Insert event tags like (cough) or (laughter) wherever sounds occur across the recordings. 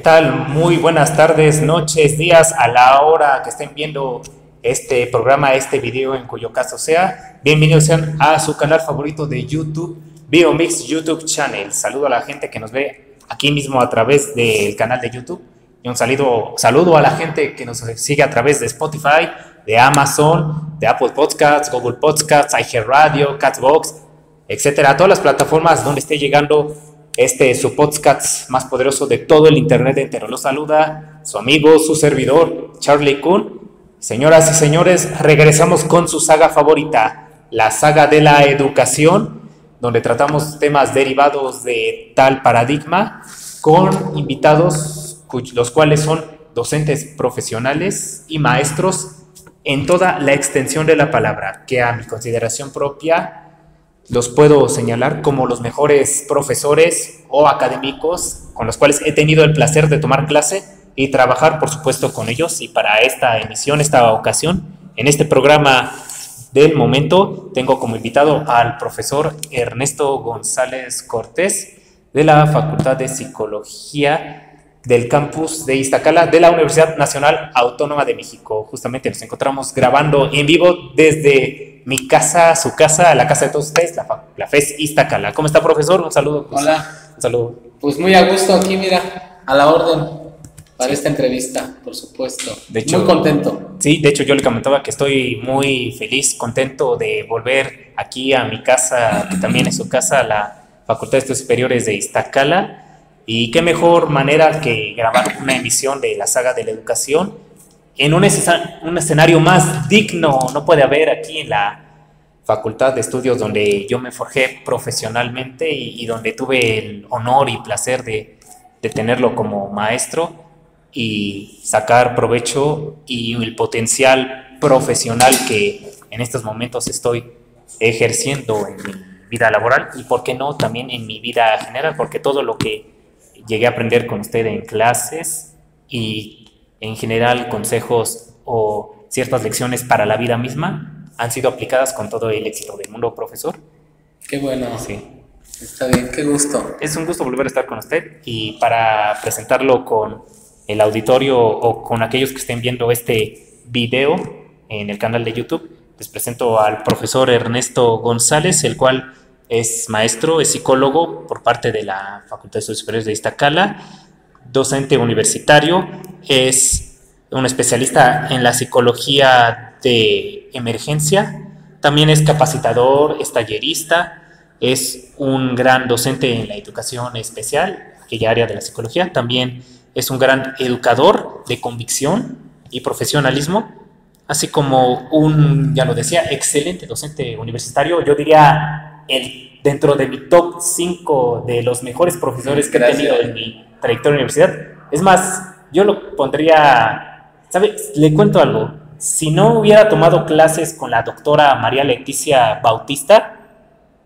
¿Qué tal? Muy buenas tardes, noches, días, a la hora que estén viendo este programa, este video en cuyo caso sea. Bienvenidos sean a su canal favorito de YouTube, Biomix YouTube Channel. Saludo a la gente que nos ve aquí mismo a través del canal de YouTube. Y un saludo, saludo a la gente que nos sigue a través de Spotify, de Amazon, de Apple Podcasts, Google Podcasts, iHeartRadio, Catbox, etcétera. Todas las plataformas donde esté llegando este es su podcast más poderoso de todo el Internet entero. Lo saluda su amigo, su servidor, Charlie Kuhn. Señoras y señores, regresamos con su saga favorita, la saga de la educación, donde tratamos temas derivados de tal paradigma con invitados, los cuales son docentes profesionales y maestros en toda la extensión de la palabra, que a mi consideración propia los puedo señalar como los mejores profesores o académicos con los cuales he tenido el placer de tomar clase y trabajar, por supuesto, con ellos. Y para esta emisión, esta ocasión, en este programa del momento, tengo como invitado al profesor Ernesto González Cortés de la Facultad de Psicología del campus de Iztacala de la Universidad Nacional Autónoma de México. Justamente nos encontramos grabando en vivo desde mi casa, su casa, la casa de todos ustedes, la, la FES Iztacala. ¿Cómo está, profesor? Un saludo. Pues, Hola. Un saludo. Pues muy a gusto aquí, mira, a la orden para esta entrevista, por supuesto. De hecho, muy contento. Sí, de hecho yo le comentaba que estoy muy feliz, contento de volver aquí a mi casa, que también es su casa, la Facultad de Estudios Superiores de Iztacala. Y qué mejor manera que grabar una emisión de la saga de la educación en un, un escenario más digno no puede haber aquí en la facultad de estudios donde yo me forjé profesionalmente y, donde tuve el honor y placer de, de, tenerlo como maestro y sacar provecho y el potencial profesional que en estos momentos estoy ejerciendo en mi vida laboral y por qué no también en mi vida general, porque todo lo que llegué a aprender con usted en clases y en general consejos o ciertas lecciones para la vida misma han sido aplicadas con todo el éxito del mundo profesor. Qué bueno. Sí. Está bien, qué gusto. Es un gusto volver a estar con usted y para presentarlo con el auditorio o con aquellos que estén viendo este video en el canal de YouTube, les presento al profesor Ernesto González, el cual es maestro, es psicólogo por parte de la Facultad de Estudios Superiores de Iztacala, docente universitario, es un especialista en la psicología de emergencia, también es capacitador, es tallerista, es un gran docente en la educación especial, aquella área de la psicología, también es un gran educador de convicción y profesionalismo, así como un, ya lo decía, excelente docente universitario, yo diría el, dentro de mi top 5 de los mejores profesores que he tenido en mi trayectoria de universidad. Es más, yo lo pondría, ¿sabe? Le cuento algo. Si no hubiera tomado clases con la doctora María Leticia Bautista,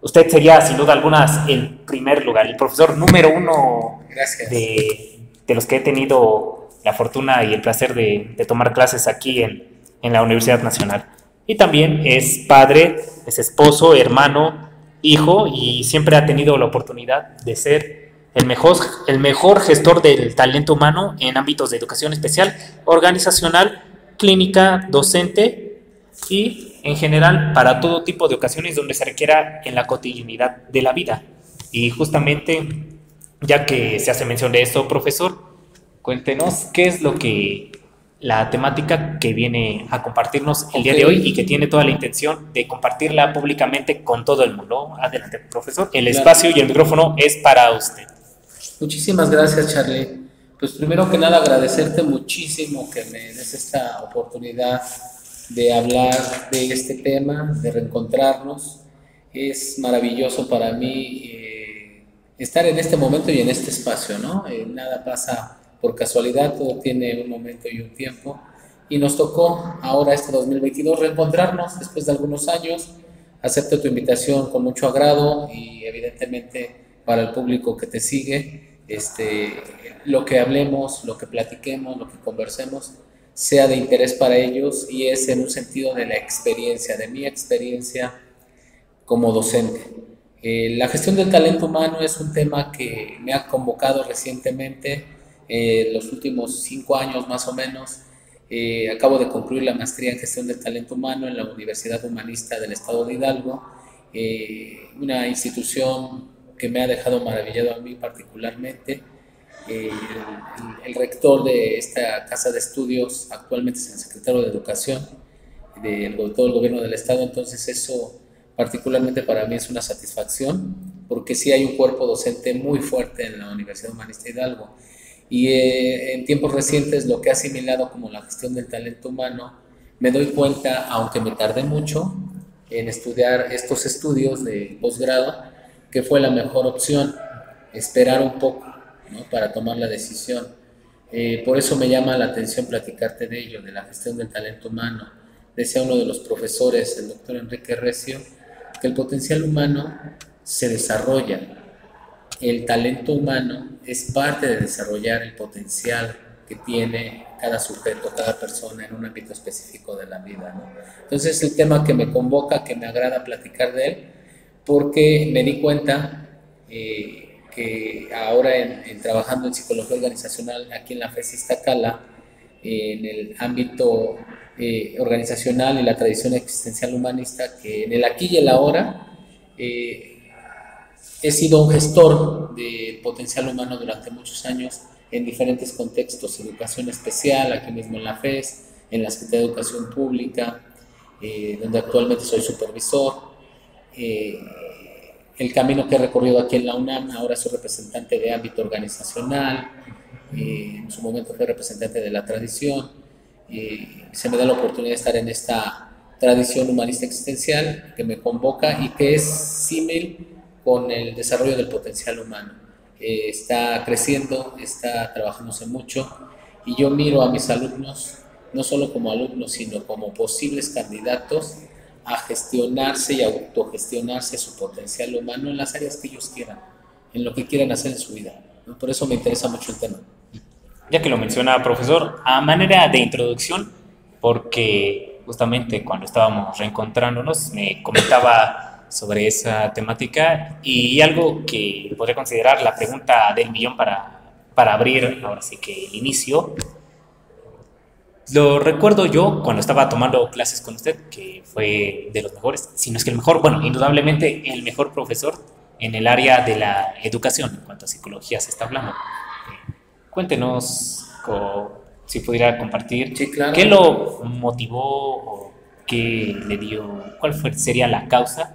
usted sería sin duda alguna el primer lugar, el profesor número uno de, de, los que he tenido la fortuna y el placer de, de tomar clases aquí en, en la Universidad Nacional. Y también es padre, es esposo, hermano, hijo y siempre ha tenido la oportunidad de ser el mejor, el mejor gestor del talento humano en ámbitos de educación especial, organizacional, clínica, docente y en general para todo tipo de ocasiones donde se requiera en la cotidianidad de la vida. Y justamente, ya que se hace mención de esto, profesor, cuéntenos qué es lo que la temática que viene a compartirnos el día de hoy y que tiene toda la intención de compartirla públicamente con todo el mundo. Adelante, profesor. El espacio y el micrófono es para usted. Muchísimas gracias, Charlie. Pues primero que nada agradecerte muchísimo que me des esta oportunidad de hablar de este tema, de reencontrarnos. Es maravilloso para mí eh, estar en este momento y en este espacio, ¿no? Eh, nada pasa por casualidad, todo tiene un momento y un tiempo. Y nos tocó ahora este 2022 reencontrarnos después de algunos años. Acepto tu invitación con mucho agrado y evidentemente para el público que te sigue, este, lo que hablemos, lo que platiquemos, lo que conversemos, sea de interés para ellos y es en un sentido de la experiencia, de mi experiencia como docente. Eh, la gestión del talento humano es un tema que me ha convocado recientemente eh, los últimos cinco años más o menos, eh, acabo de concluir la maestría en gestión del talento humano en la Universidad Humanista del Estado de Hidalgo, eh, una institución que me ha dejado maravillado a mí particularmente. El, el, rector de esta casa de estudios actualmente es el secretario de Educación de todo el gobierno del Estado, entonces eso particularmente para mí es una satisfacción porque sí hay un cuerpo docente muy fuerte en la Universidad Humanista Hidalgo y eh, en tiempos recientes lo que ha asimilado como la gestión del talento humano, me doy cuenta, aunque me tardé mucho en estudiar estos estudios de posgrado, que fue la mejor opción, esperar un poco ¿no? para tomar la decisión. Eh, por eso me llama la atención platicarte de ello, de la gestión del talento humano. Decía uno de los profesores, el doctor Enrique Recio, que el potencial humano se desarrolla el talento humano es parte de desarrollar el potencial que tiene cada sujeto, cada persona en un ámbito específico de la vida. Entonces el tema que me convoca, que me agrada platicar de él, porque me di cuenta eh, que ahora en, trabajando en psicología organizacional aquí en la FES Iztacala, en el ámbito eh, organizacional y la tradición existencial humanista, que en el aquí y el ahora, eh, he sido un gestor de potencial humano durante muchos años en diferentes contextos, educación especial, aquí mismo en la FES, en la Secretaría de Educación Pública, eh, donde actualmente soy supervisor. Eh, el camino que he recorrido aquí en la UNAM, ahora soy representante de ámbito organizacional, eh, en su momento fui representante de la tradición, se me da la oportunidad de estar en esta tradición humanista existencial que me convoca y que es símil con el desarrollo del potencial humano. Eh, está creciendo, está trabajándose mucho y yo miro a mis alumnos no solo como alumnos, sino como posibles candidatos a gestionarse y autogestionarse su potencial humano en las áreas que ellos quieran, en lo que quieran hacer en su vida. Por eso me interesa mucho el tema. Ya que lo menciona, profesor, a manera de introducción, porque justamente cuando estábamos reencontrándonos me comentaba sobre esa temática y algo que podría considerar la pregunta del millón para, para abrir ahora sí que el inicio. Lo recuerdo yo cuando estaba tomando clases con usted, que fue de los mejores, si no es que el mejor, bueno, indudablemente el mejor profesor en el área de la educación, en cuanto a psicología se está hablando. Cuéntenos, si pudiera compartir, qué lo motivó o qué le dio, cuál fue, sería la causa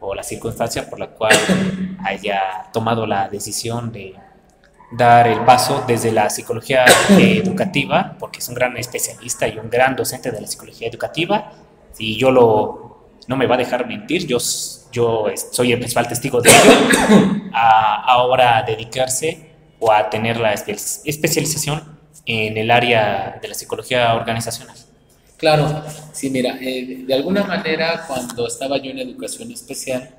o la circunstancia por la cual haya tomado la decisión de dar el paso desde la psicología (coughs) educativa, porque es un gran especialista y un gran docente de la psicología educativa, y yo lo, no me va a dejar mentir, yo, yo soy el principal testigo de ello, (coughs) a ahora dedicarse o a tener la especialización en el área de la psicología organizacional. Claro, sí, mira, eh, de alguna manera cuando estaba yo en educación especial,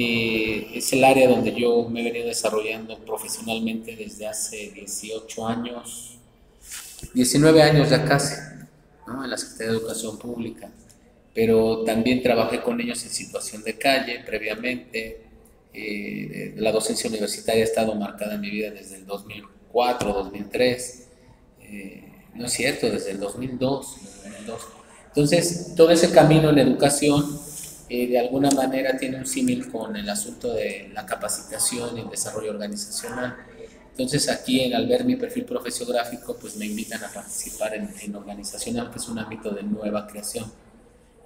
eh, es el área donde yo me he venido desarrollando profesionalmente desde hace 18 años, 19 años ya casi, ¿no? en la Secretaría de Educación Pública, pero también trabajé con ellos en situación de calle previamente. Eh, la docencia universitaria ha estado marcada en mi vida desde el 2004, 2003 no es cierto, desde el 2002. Entonces, todo ese camino en educación eh, de alguna manera tiene un símil con el asunto de la capacitación y el desarrollo organizacional. Entonces aquí al ver mi perfil profesiográfico pues me invitan a participar en, en, organizacional que es un ámbito de nueva creación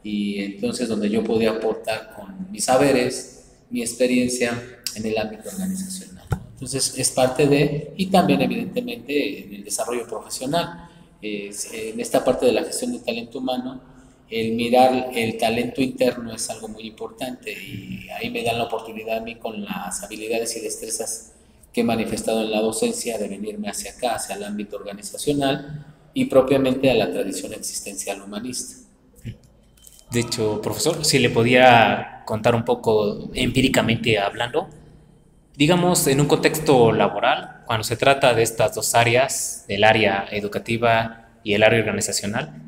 y entonces donde yo podía aportar con mis saberes, mi experiencia en el ámbito organizacional. Entonces es parte de y también evidentemente en el desarrollo profesional en esta parte de la gestión del talento humano, el mirar el talento interno es algo muy importante y ahí me dan la oportunidad a mí con las habilidades y destrezas que he manifestado en la docencia de venirme hacia acá, hacia el ámbito organizacional y propiamente a la tradición existencial humanista. De hecho, profesor, si le podía contar un poco empíricamente hablando, digamos en un contexto laboral, cuando se trata de estas dos áreas, del área educativa y el área organizacional,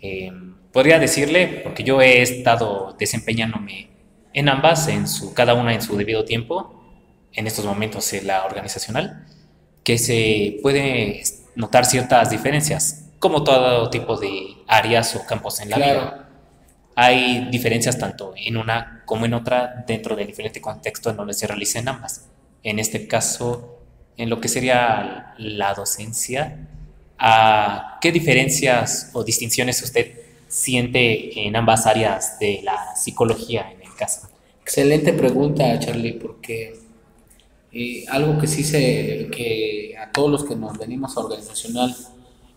eh, podría decirle, porque yo he estado desempeñándome en ambas, en su, cada una en su debido tiempo, en estos momentos en la organizacional, que se puede notar ciertas diferencias, como todo tipo de áreas o campos en la vida. Hay diferencias tanto en una como en otra dentro del diferente contexto en donde se realicen ambas. En este caso, en lo que sería la docencia, ¿a ¿qué diferencias o distinciones usted siente en ambas áreas de la psicología en el caso? Excelente pregunta, Charlie, porque eh, algo que sí se, que a todos los que nos venimos a organizacional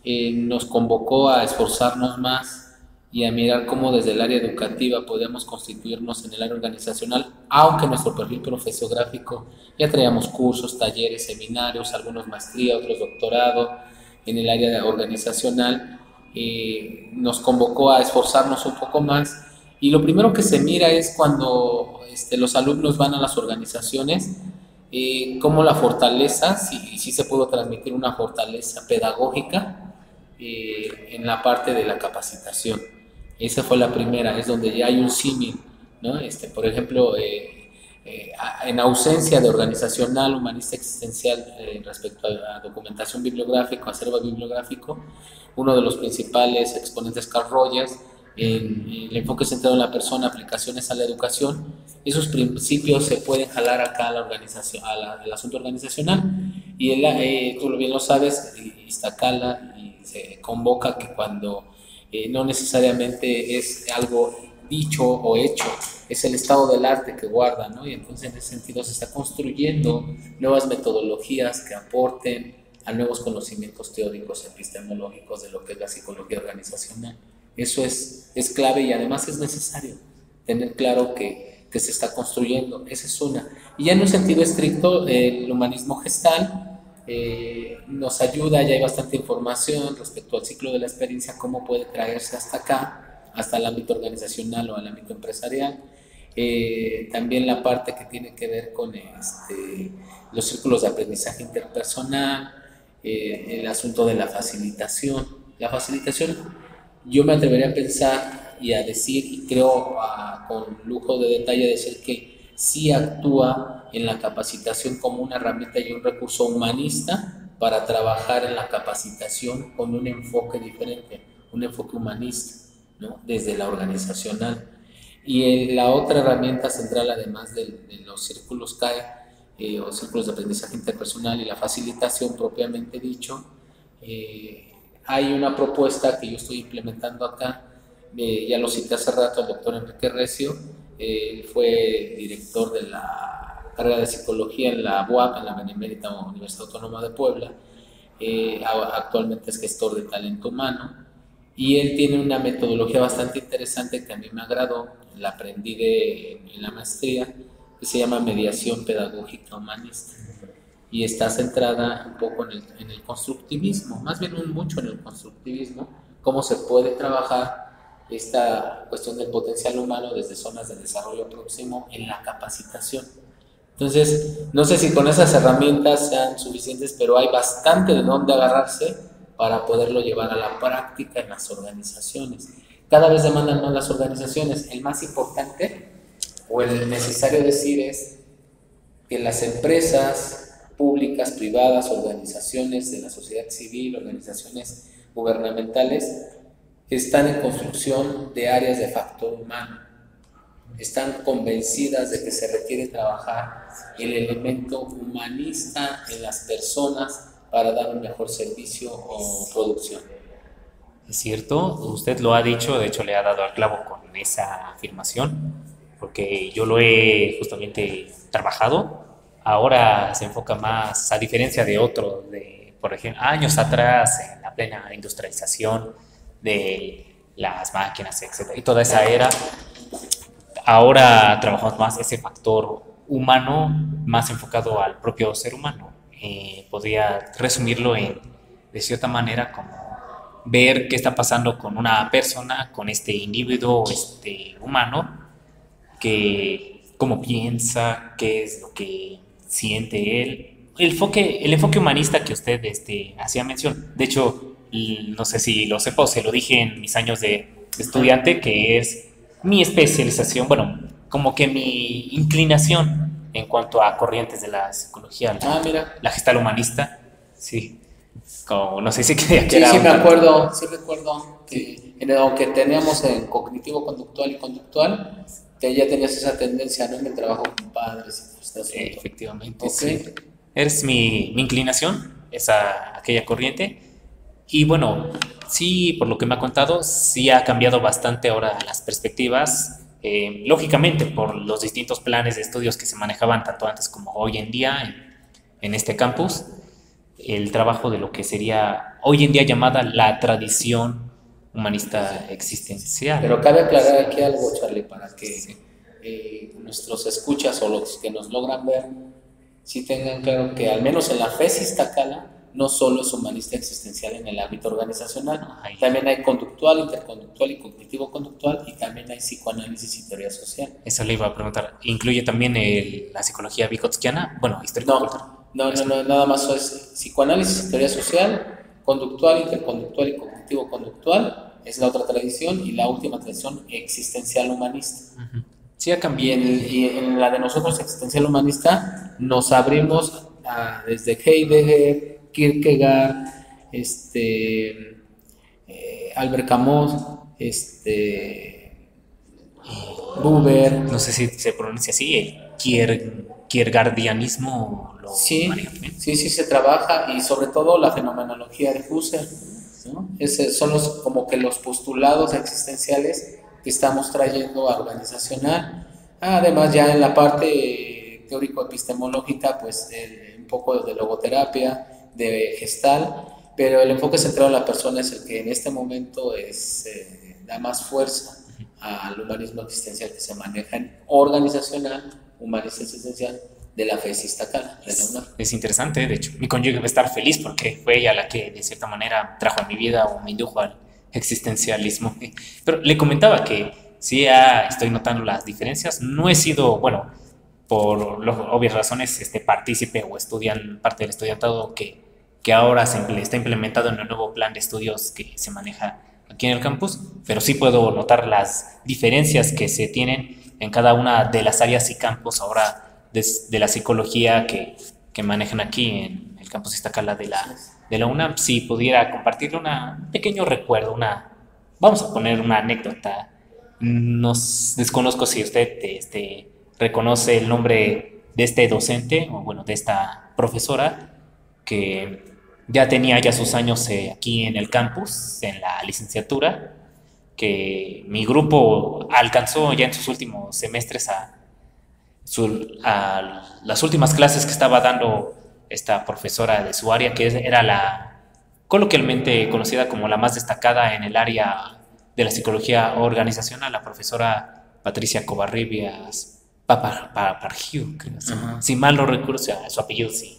eh, nos convocó a esforzarnos más y a mirar cómo desde el área educativa podemos constituirnos en el área organizacional, aunque nuestro perfil profesiográfico ya traíamos cursos, talleres, seminarios, algunos maestría, otros doctorado en el área organizacional, eh, nos convocó a esforzarnos un poco más y lo primero que se mira es cuando este, los alumnos van a las organizaciones, eh, cómo la fortaleza, si, si, se pudo transmitir una fortaleza pedagógica eh, en la parte de la capacitación. Esa fue la primera, es donde ya hay un símil, ¿no? Este, por ejemplo, eh, eh, en ausencia de organizacional humanista existencial respecto a, documentación bibliográfica, acervo bibliográfico, uno de los principales exponentes, Carl Rogers, en el enfoque centrado en la persona, aplicaciones a la educación, esos principios se pueden jalar acá a la organización, al asunto organizacional. Y él, eh, tú bien lo sabes, Iztacala y se convoca que cuando eh, no necesariamente es algo dicho o hecho, es el estado del arte que guarda, ¿no? Y entonces en ese sentido se está construyendo nuevas metodologías que aporten a nuevos conocimientos teóricos epistemológicos de lo que es la psicología organizacional. Eso es, es clave y además es necesario tener claro que, que, se está construyendo. Esa es una. Y ya en un sentido estricto, el humanismo gestal eh, nos ayuda, ya hay bastante información respecto al ciclo de la experiencia, cómo puede traerse hasta acá, hasta el ámbito organizacional o al ámbito empresarial. Eh, también la parte que tiene que ver con este, los círculos de aprendizaje interpersonal, eh, el asunto de la facilitación. La facilitación yo me atrevería a pensar y a decir, y creo con lujo de detalle, decir que sí actúa en la capacitación como una herramienta y un recurso humanista para trabajar en la capacitación con un enfoque diferente, un enfoque humanista, ¿no? desde la organizacional. Y la otra herramienta central, además de, los círculos CAE, eh, o círculos de aprendizaje interpersonal y la facilitación propiamente dicho, eh, hay una propuesta que yo estoy implementando acá, eh, ya lo cité hace rato el doctor Enrique Recio, eh, fue director de la carrera de psicología en la UAP, en la Benemérita Universidad Autónoma de Puebla, eh, actualmente es gestor de talento humano, y él tiene una metodología bastante interesante que a mí me agradó, la aprendí de, en la maestría, que se llama mediación pedagógica humanista y está centrada un poco en el, en el constructivismo, más bien mucho en el constructivismo, cómo se puede trabajar esta cuestión del potencial humano desde zonas de desarrollo próximo en la capacitación. Entonces, no sé si con esas herramientas sean suficientes, pero hay bastante de dónde agarrarse para poderlo llevar a la práctica en las organizaciones. Cada vez demandan más las organizaciones. El más importante o el necesario decir es que las empresas públicas, privadas, organizaciones de la sociedad civil, organizaciones gubernamentales, están en construcción de áreas de factor humano. Están convencidas de que se requiere trabajar el elemento humanista en las personas para dar un mejor servicio o producción. Es cierto, usted lo ha dicho, de hecho le ha dado al clavo con esa afirmación, porque yo lo he justamente trabajado ahora se enfoca más, a diferencia de otros, de, por ejemplo, años atrás, en la plena industrialización de las máquinas, etc. Y toda esa era, ahora trabajamos más ese factor humano, más enfocado al propio ser humano. Eh, podría resumirlo en, de cierta manera, como ver qué está pasando con una persona, con este individuo, este humano, que cómo piensa, qué es lo que siente él. El enfoque, el enfoque humanista que usted este, hacía mención, de hecho, no sé si lo sepa o se lo dije en mis años de, estudiante, que es mi especialización, bueno, como que mi inclinación en cuanto a corrientes de la psicología, la, ah, mira. la gestal humanista, Sí. Como, no sé si (laughs) creía que sí, Sí, me acuerdo, sí recuerdo que aunque teníamos en cognitivo conductual y conductual, que ya tenías esa tendencia, ¿no? En el trabajo con padres y todo este Efectivamente, sí. Es mi, mi inclinación, esa, aquella corriente. Y bueno, sí, por lo que me ha contado, sí ha cambiado bastante ahora las perspectivas. Eh, lógicamente, por los distintos planes de estudios que se manejaban tanto antes como hoy en día en, en este campus, el trabajo de lo que sería hoy en día llamada la tradición humanista existencial. Pero cabe aclarar aquí algo, Charlie, para que eh, nuestros escuchas o los que nos logran ver, sí tengan claro que al menos en la fe Iztacala no solo es humanista existencial en el ámbito organizacional, también hay conductual, interconductual y cognitivo-conductual y también hay psicoanálisis y teoría social. Eso le iba a preguntar. ¿Incluye también la psicología vikotskiana? Bueno, histórico no, no, no, nada más es psicoanálisis y teoría social, conductual, interconductual y cognitivo-conductual es la otra tradición y la última tradición existencial humanista. Sí, ha cambiado. Y en, la de nosotros, existencial humanista, nos abrimos desde Heidegger, Kierkegaard, este, eh, Albert Camus, este, Buber. No sé si se pronuncia así, el Kierkegaardianismo lo sí, sí, sí se trabaja y sobre todo la fenomenología de Husserl son los, como que los postulados existenciales que estamos trayendo a organizacional. Además, ya en la parte teórico-epistemológica, pues un poco de logoterapia, de gestal, pero el enfoque centrado en la persona es el que en este momento es, eh, da más fuerza al humanismo existencial que se maneja en organizacional, humanista existencial, de la fe Iztacala, Es interesante, de hecho, mi cónyuge va a estar feliz porque fue ella la que de cierta manera trajo a mi vida o me indujo al existencialismo. Pero le comentaba que sí estoy notando las diferencias. No he sido, bueno, por obvias razones, este partícipe o estudian parte del estudiantado que, que ahora se está implementado en el nuevo plan de estudios que se maneja aquí en el campus, pero sí puedo notar las diferencias que se tienen en cada una de las áreas y campos ahora de, la psicología que, que, manejan aquí en el campus Iztacala de la, de la UNAM, si pudiera compartirle un pequeño recuerdo, una, vamos a poner una anécdota. Nos desconozco si usted este, reconoce el nombre de este docente, o bueno, de esta profesora, que ya tenía ya sus años eh, aquí en el campus, en la licenciatura, que mi grupo alcanzó ya en sus últimos semestres a, a las últimas clases que estaba dando esta profesora de su área, que era la coloquialmente conocida como la más destacada en el área de la psicología organizacional, la profesora Patricia Covarribias Papargiu, Si mal no recuerdo, su apellido, si,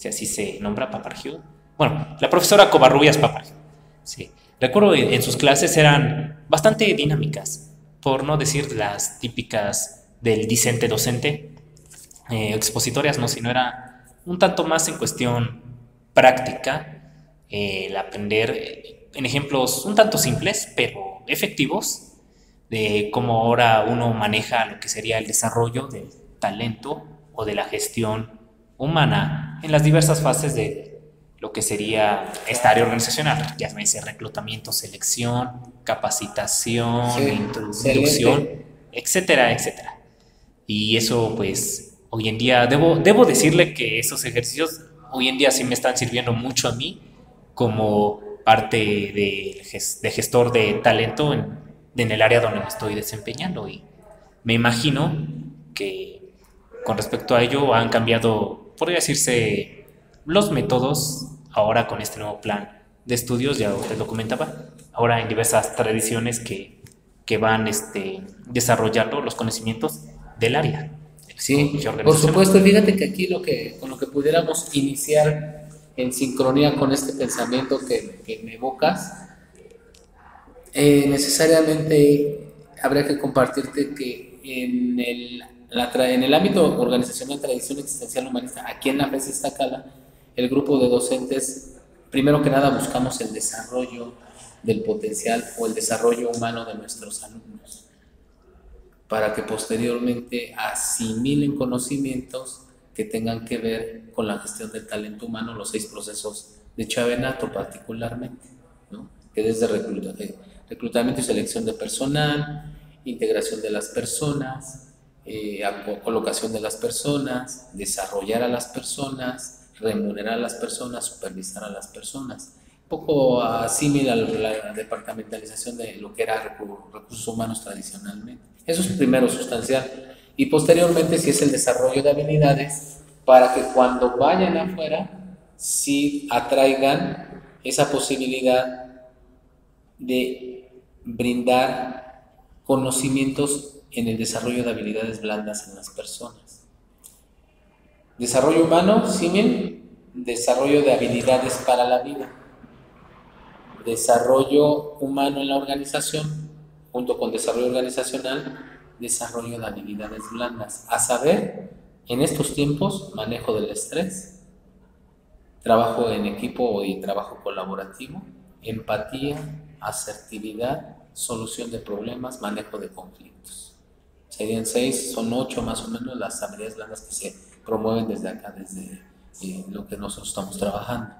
si así se nombra, Papargiu. Bueno, la profesora Covarrubias Papargiu. Sí. Recuerdo en sus clases eran bastante dinámicas, por no decir las típicas del discente docente, eh, expositorias, no, sino era un tanto más en cuestión práctica, eh, el aprender eh, en ejemplos un tanto simples, pero efectivos, de cómo ahora uno maneja lo que sería el desarrollo del talento o de la gestión humana en las diversas fases de lo que sería esta área organizacional, ya sea reclutamiento, selección, capacitación, introducción, etcétera, etcétera. Y eso pues hoy en día, debo, debo decirle que esos ejercicios hoy en día sí me están sirviendo mucho a mí como parte de, de gestor de talento en, en el área donde me estoy desempeñando. Y me imagino que con respecto a ello han cambiado, podría decirse, los métodos ahora con este nuevo plan de estudios, ya usted lo comentaba, ahora en diversas tradiciones que, que van este, desarrollando los conocimientos del área. Sí, por supuesto, fíjate que aquí lo que, con lo que pudiéramos iniciar en sincronía con este pensamiento que, que me evocas, eh, necesariamente habría que compartirte que en el, en el ámbito organizacional tradición existencial humanista, aquí en la FES Estacala, el grupo de docentes, primero que nada buscamos el desarrollo del potencial o el desarrollo humano de nuestros alumnos para que posteriormente asimilen conocimientos que tengan que ver con la gestión del talento humano, los seis procesos de Chavenato particularmente, que desde reclutamiento y selección de personal, integración de las personas, eh, colocación de las personas, desarrollar a las personas, remunerar a las personas, supervisar a las personas. Un poco asímil a la departamentalización de lo que era recursos humanos tradicionalmente. Eso es primero sustancial. Y posteriormente, si es el desarrollo de habilidades para que cuando vayan afuera, sí atraigan esa posibilidad de brindar conocimientos en el desarrollo de habilidades blandas en las personas. Desarrollo humano, símil, desarrollo de habilidades para la vida. Desarrollo humano en la organización, junto con desarrollo organizacional, desarrollo de habilidades blandas. A saber, en estos tiempos, manejo del estrés, trabajo en equipo y trabajo colaborativo, empatía, asertividad, solución de problemas, manejo de conflictos. Serían seis, son ocho más o menos las habilidades blandas que se promueven desde acá, desde eh, lo que nosotros estamos trabajando.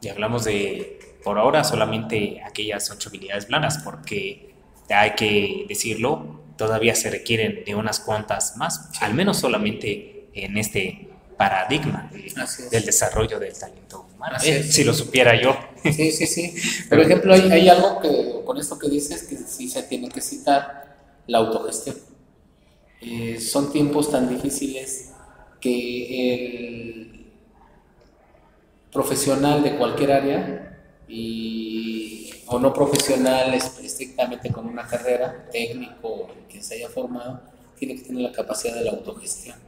Y hablamos de, por ahora, solamente aquellas ocho habilidades blandas, porque hay que decirlo, todavía se requieren de unas cuantas más, al menos solamente en este paradigma del desarrollo del talento humano. Eh, si lo supiera yo. Sí, sí, sí. (laughs) Por ejemplo, hay, hay algo que, con esto que dices, que sí se tiene que citar, la autogestión. Eh, son tiempos tan difíciles que el profesional de cualquier área y, o no profesional estrictamente con una carrera, técnico, que se haya formado, tiene que tener la capacidad de la autogestión.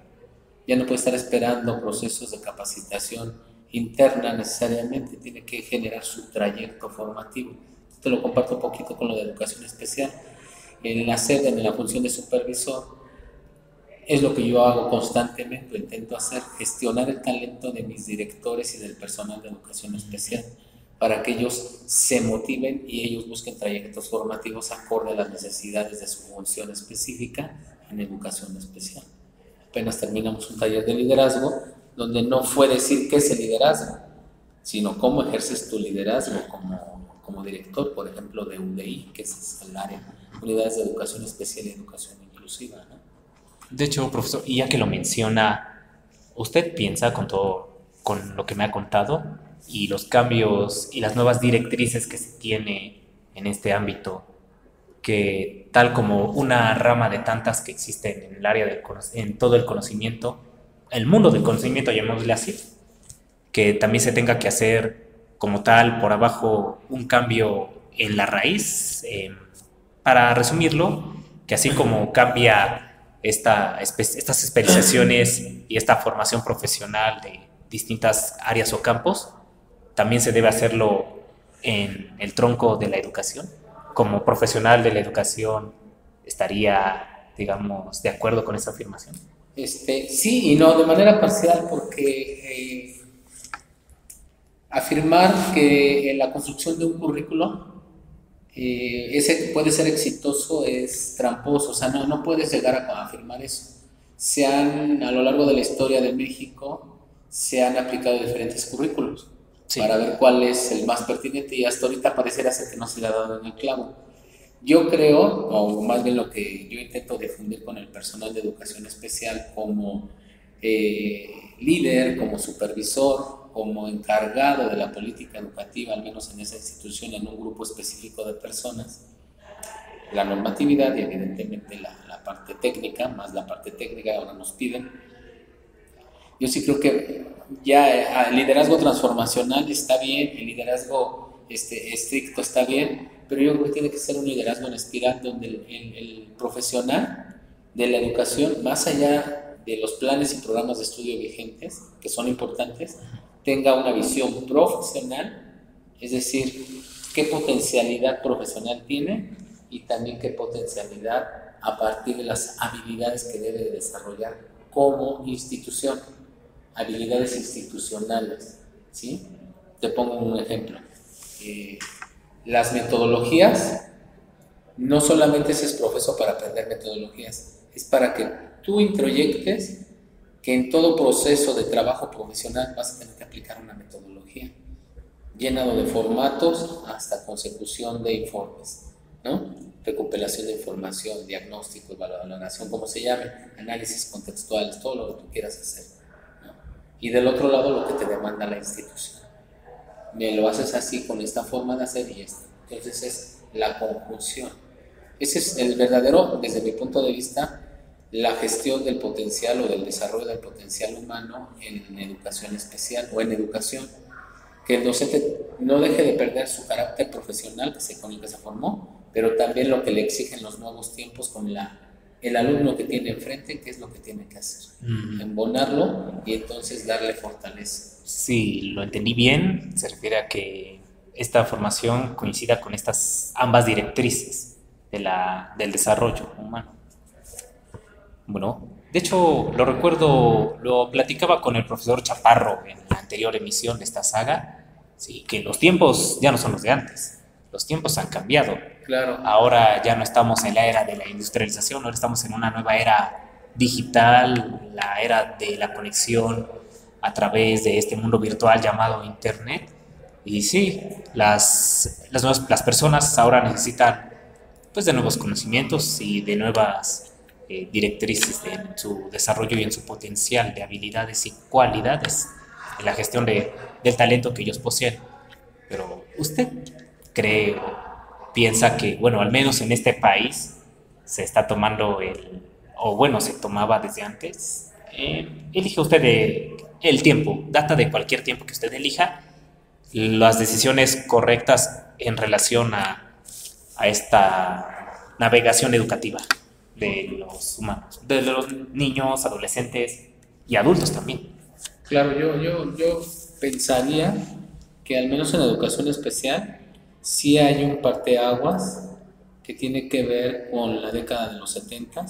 Ya no puede estar esperando procesos de capacitación interna necesariamente, tiene que generar su trayecto formativo. Te lo comparto un poquito con lo de educación especial. En la sede, en la función de supervisor, es lo que yo hago constantemente, intento hacer, gestionar el talento de mis directores y del personal de educación especial para que ellos se motiven y ellos busquen trayectos formativos acorde a las necesidades de su función específica en educación especial. Apenas terminamos un taller de liderazgo donde no fue decir qué es el liderazgo, sino cómo ejerces tu liderazgo como, como director, por ejemplo, de UDI, que es el área, Unidades de Educación Especial y Educación Inclusiva. ¿no? De hecho, profesor, y ya que lo menciona, ¿usted piensa con todo, con lo que me ha contado y los cambios y las nuevas directrices que se tiene en este ámbito, que tal como una rama de tantas que existen en el área del en todo el conocimiento, el mundo del conocimiento, llamémosle así, que también se tenga que hacer como tal por abajo un cambio en la raíz, eh, para resumirlo, que así como cambia esta, estas especializaciones y esta formación profesional de distintas áreas o campos, también se debe hacerlo en el tronco de la educación. Como profesional de la educación, ¿estaría, digamos, de acuerdo con esa afirmación? Este, sí y no, de manera parcial, porque eh, afirmar que la construcción de un currículo eh, ese puede ser exitoso es tramposo, o sea, no, no puedes llegar a, afirmar eso. Se han, a lo largo de la historia de México, se han aplicado diferentes currículos para ver cuál es el más pertinente y hasta ahorita pareciera ser que no se le ha dado en el clavo. Yo creo, o más bien lo que yo intento difundir con el personal de educación especial como eh, líder, como supervisor, como encargado de la política educativa, al menos en esa institución, en un grupo específico de personas, la normatividad y evidentemente la, parte técnica, más la parte técnica ahora nos piden. Yo sí creo que ya el liderazgo transformacional está bien, el liderazgo este, estricto está bien, pero yo creo que tiene que ser un liderazgo en espiral donde el profesional de la educación, más allá de los planes y programas de estudio vigentes, que son importantes, tenga una visión profesional, es decir, qué potencialidad profesional tiene y también qué potencialidad a partir de las habilidades que debe desarrollar como institución, habilidades institucionales. ¿sí? Te pongo un ejemplo. Eh, las metodologías, no solamente es profesor para aprender metodologías, es para que tú introyectes que en todo proceso de trabajo profesional vas a tener que aplicar una metodología, llenado de formatos hasta consecución de informes, ¿no? Recuperación de información, diagnóstico, valoración, como se llame, análisis contextuales, todo lo que tú quieras hacer. Y del otro lado lo que te demanda la institución. Me lo haces así con esta forma de hacer y esto. Entonces es la conjunción. Ese es el verdadero, desde mi punto de vista, la gestión del potencial o del desarrollo del potencial humano en educación especial o en educación. Que el docente no deje de perder su carácter profesional que se, con el que se formó, pero también lo que le exigen los nuevos tiempos con la, el alumno que tiene enfrente, qué es lo que tiene que hacer. Embonarlo y entonces darle fortaleza. Sí, lo entendí bien. Se refiere a que esta formación coincida con estas ambas directrices de la, del desarrollo humano. Bueno, de hecho, lo recuerdo, lo platicaba con el profesor Chaparro en la anterior emisión de esta saga, sí, que los tiempos ya no son los de antes, los tiempos han cambiado. Claro. Ahora ya no estamos en la era de la industrialización, ahora estamos en una nueva era digital, la era de la conexión a través de este mundo virtual llamado Internet. Y sí, las, las, nuevas, las personas ahora necesitan pues, de nuevos conocimientos y de nuevas eh, directrices en su desarrollo y en su potencial de habilidades y cualidades en la gestión de, del talento que ellos poseen. Pero usted cree o piensa que, bueno, al menos en este país se está tomando el, o bueno, se tomaba desde antes, eh, elige usted el tiempo, data de cualquier tiempo que usted elija, las decisiones correctas en relación a, a esta navegación educativa de los humanos, de los niños, adolescentes y adultos también. Claro, yo, yo, yo pensaría que al menos en educación especial sí hay un parteaguas que tiene que ver con la década de los 70,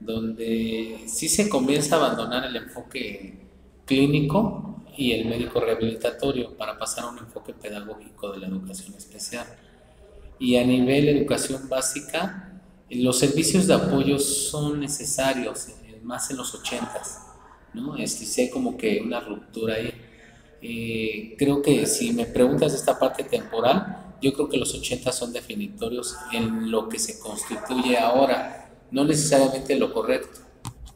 donde sí se comienza a abandonar el enfoque clínico y el médico rehabilitatorio para pasar a un enfoque pedagógico de la educación especial. Y a nivel educación básica, los servicios de apoyo son necesarios, eh, más en los 80 ¿no? Este, si hay como que una ruptura ahí. Eh, creo que si me preguntas esta parte temporal, yo creo que los 80 son definitorios en lo que se constituye ahora, no necesariamente lo correcto,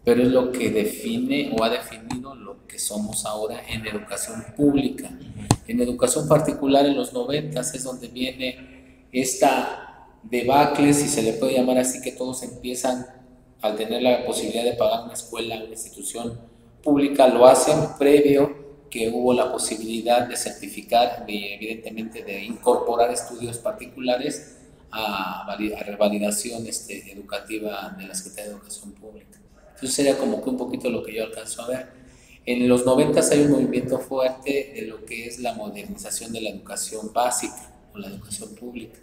pero es lo que define o ha definido lo que somos ahora en educación pública. En educación particular en los 90 es donde viene esta debacle, si se le puede llamar así, que todos empiezan al tener la posibilidad de pagar una escuela, una institución pública, lo hacen previo que hubo la posibilidad de certificar y evidentemente de incorporar estudios particulares a, a revalidación este, educativa de la Secretaría de Educación Pública. Entonces sería como que un poquito lo que yo alcanzo a ver. En los 90 hay un movimiento fuerte de lo que es la modernización de la educación básica o la educación pública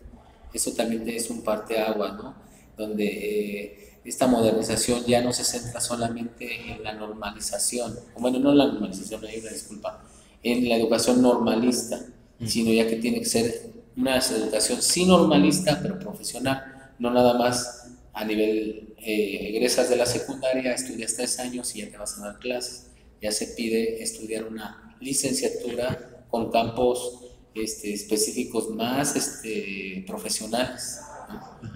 eso también es un parteaguas, ¿no? Donde eh, esta modernización ya no se centra solamente en la normalización, o bueno, no en la normalización, hay una disculpa, en la educación normalista, sino ya que tiene que ser una educación sí normalista, pero profesional, no nada más a nivel eh, egresas de la secundaria, estudias tres años y ya te vas a dar clases. Ya se pide estudiar una licenciatura con campos este, específicos más este, profesionales,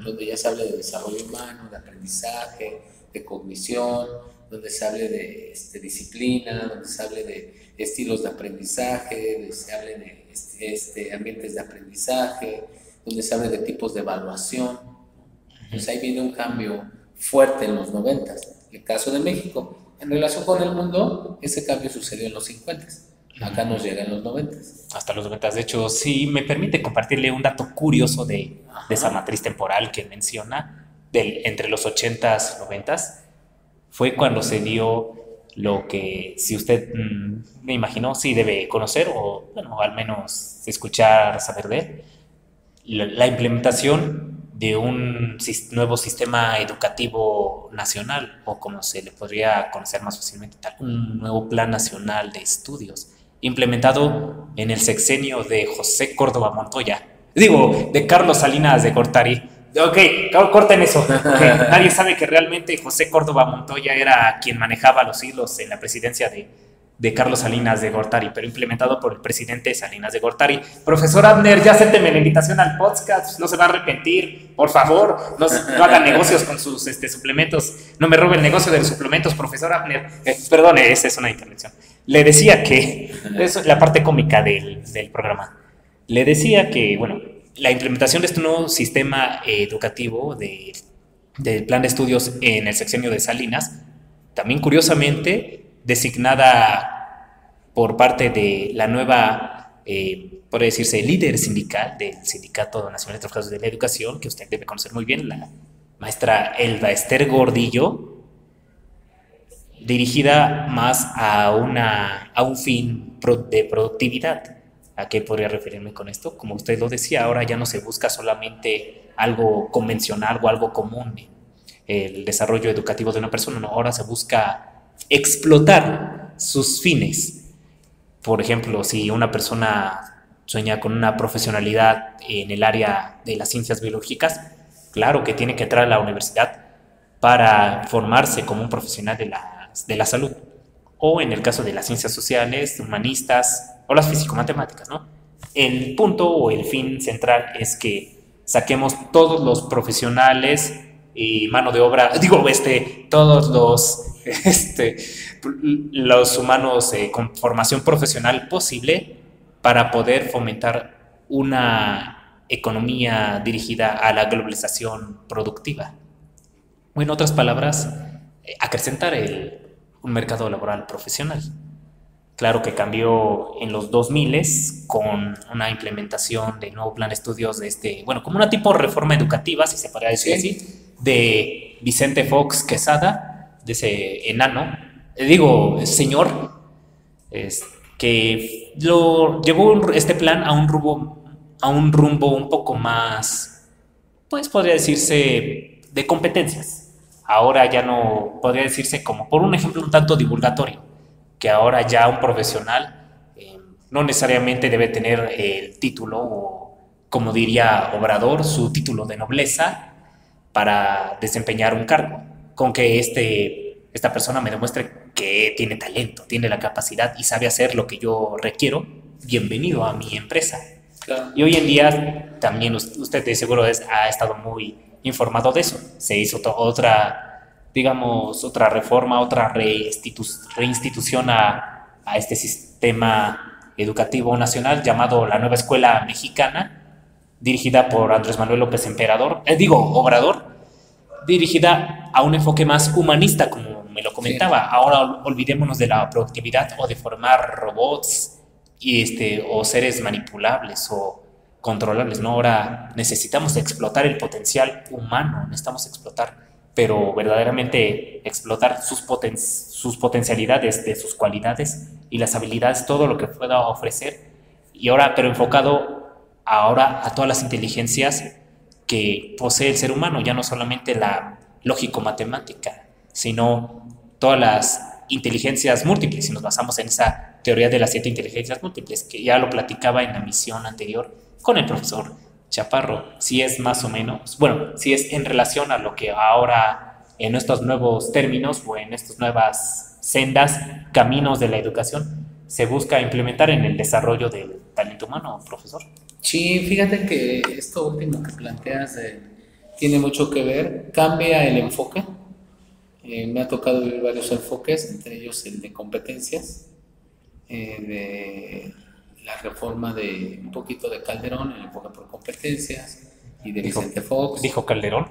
donde ya se hable de desarrollo humano, de aprendizaje, de cognición, donde se hable de este, disciplina, donde se hable de estilos de aprendizaje, donde se hable de este, este, ambientes de aprendizaje, donde se hable de tipos de evaluación. Entonces ahí viene un cambio fuerte en los 90. El caso de México, en relación con el mundo, ese cambio sucedió en los 50 Acá nos llega en los 90. Hasta los 90. De hecho, sí me permite compartirle un dato curioso de, de esa matriz temporal que menciona, del, entre los 80s y 90s, fue cuando se dio lo que, si usted mm, me imaginó, sí debe conocer o, bueno, al menos escuchar, saber de la, la implementación de un nuevo sistema educativo nacional, o como se le podría conocer más fácilmente, un nuevo plan nacional de estudios implementado en el sexenio de José Córdoba Montoya, digo, de Carlos Salinas de Gortari, Ok, corten eso. (laughs) Nadie sabe que realmente José Córdoba Montoya era quien manejaba los hilos en la presidencia de, de Carlos Salinas de Gortari, pero implementado por el presidente Salinas de Gortari. Profesor Abner, ya acépteme la invitación al podcast, no se va a arrepentir, por favor, no, haga negocios con sus este, suplementos, no me robe el negocio de los suplementos, profesor Abner. Eh, perdone, esa es una intervención. Le decía que, (laughs) es la parte cómica del, del programa, le decía que, bueno, la implementación de este nuevo sistema educativo de, del plan de estudios en el sexenio de Salinas, también curiosamente designada por parte de la nueva, eh, por decirse, líder sindical del Sindicato Nacional de Trabajadores de la Educación, que usted debe conocer muy bien, la maestra Elba Esther Gordillo, dirigida más a, una, a un fin de productividad. ¿A qué podría referirme con esto? Como usted lo decía, ahora ya no se busca solamente algo convencional o algo común, el desarrollo educativo de una persona, no, ahora se busca explotar sus fines. Por ejemplo, si una persona sueña con una profesionalidad en el área de las ciencias biológicas, claro que tiene que entrar a la universidad para formarse como un profesional de la, de la salud. O en el caso de las ciencias sociales, humanistas o las físico-matemáticas, ¿no? El punto o el fin central es que saquemos todos los profesionales y mano de obra, (laughs) digo, este, todos los (laughs) este, los humanos eh, con formación profesional posible para poder fomentar una economía dirigida a la globalización productiva. O en otras palabras, eh, acrecentar el, un mercado laboral profesional. Claro que cambió en los 2000 con una implementación de nuevo plan de estudios de este, bueno, como una tipo de reforma educativa, si se podría decir así, de Vicente Fox Quesada, de ese enano, eh, digo, señor, es, que lo llevó este plan a un rumbo, a un rumbo un poco más, pues podría decirse, de competencias. Ahora ya no podría decirse como, por un ejemplo, un tanto divulgatorio, que ahora ya un profesional eh, no necesariamente debe tener el título o, como diría Obrador, su título de nobleza para desempeñar un cargo con que este, esta persona me demuestre que tiene talento, tiene la capacidad y sabe hacer lo que yo requiero, bienvenido a mi empresa. Y hoy en día también usted de seguro ha estado muy informado de eso. Se hizo otra, digamos, otra reforma, otra reinstitución a, a este sistema educativo nacional llamado la Nueva Escuela Mexicana, dirigida por Andrés Manuel López Emperador, eh, digo, Obrador, dirigida a un enfoque más humanista, como me lo comentaba. Ahora olvidémonos de la productividad o de formar robots y este, o seres manipulables o controlables. ¿no? Ahora necesitamos explotar el potencial humano, necesitamos explotar, pero verdaderamente explotar sus, poten sus potencialidades, de sus cualidades y las habilidades, todo lo que pueda ofrecer. Y ahora, pero enfocado ahora a todas las inteligencias que posee el ser humano, ya no solamente la lógico-matemática, sino todas las inteligencias múltiples, si nos basamos en esa teoría de las siete inteligencias múltiples, que ya lo platicaba en la misión anterior con el profesor Chaparro, si es más o menos, bueno, si es en relación a lo que ahora en estos nuevos términos o en estas nuevas sendas, caminos de la educación, se busca implementar en el desarrollo del talento humano, profesor. Sí, fíjate que esto último que planteas tiene mucho que ver, cambia el enfoque. Eh, me ha tocado vivir varios enfoques, entre ellos el de competencias, eh, de la reforma de un poquito de Calderón, el enfoque por competencias, y de Vicente Fox. Dijo Calderón.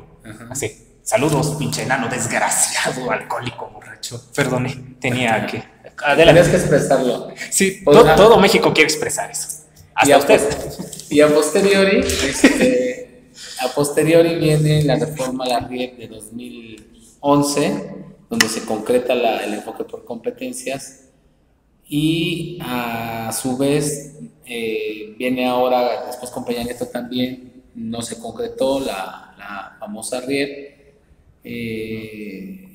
Así. Saludos, pinche enano, desgraciado, alcohólico, borracho. Perdone, tenía que. Adelante. Tenías que expresarlo. Sí, todo México quiere expresar eso. Hasta usted. Y a posteriori, este, a posteriori viene la reforma la RIEP de 2011, donde se concreta el enfoque por competencias y a su vez eh, viene ahora, después con Peña también, no se concretó la, la famosa RIEP, eh,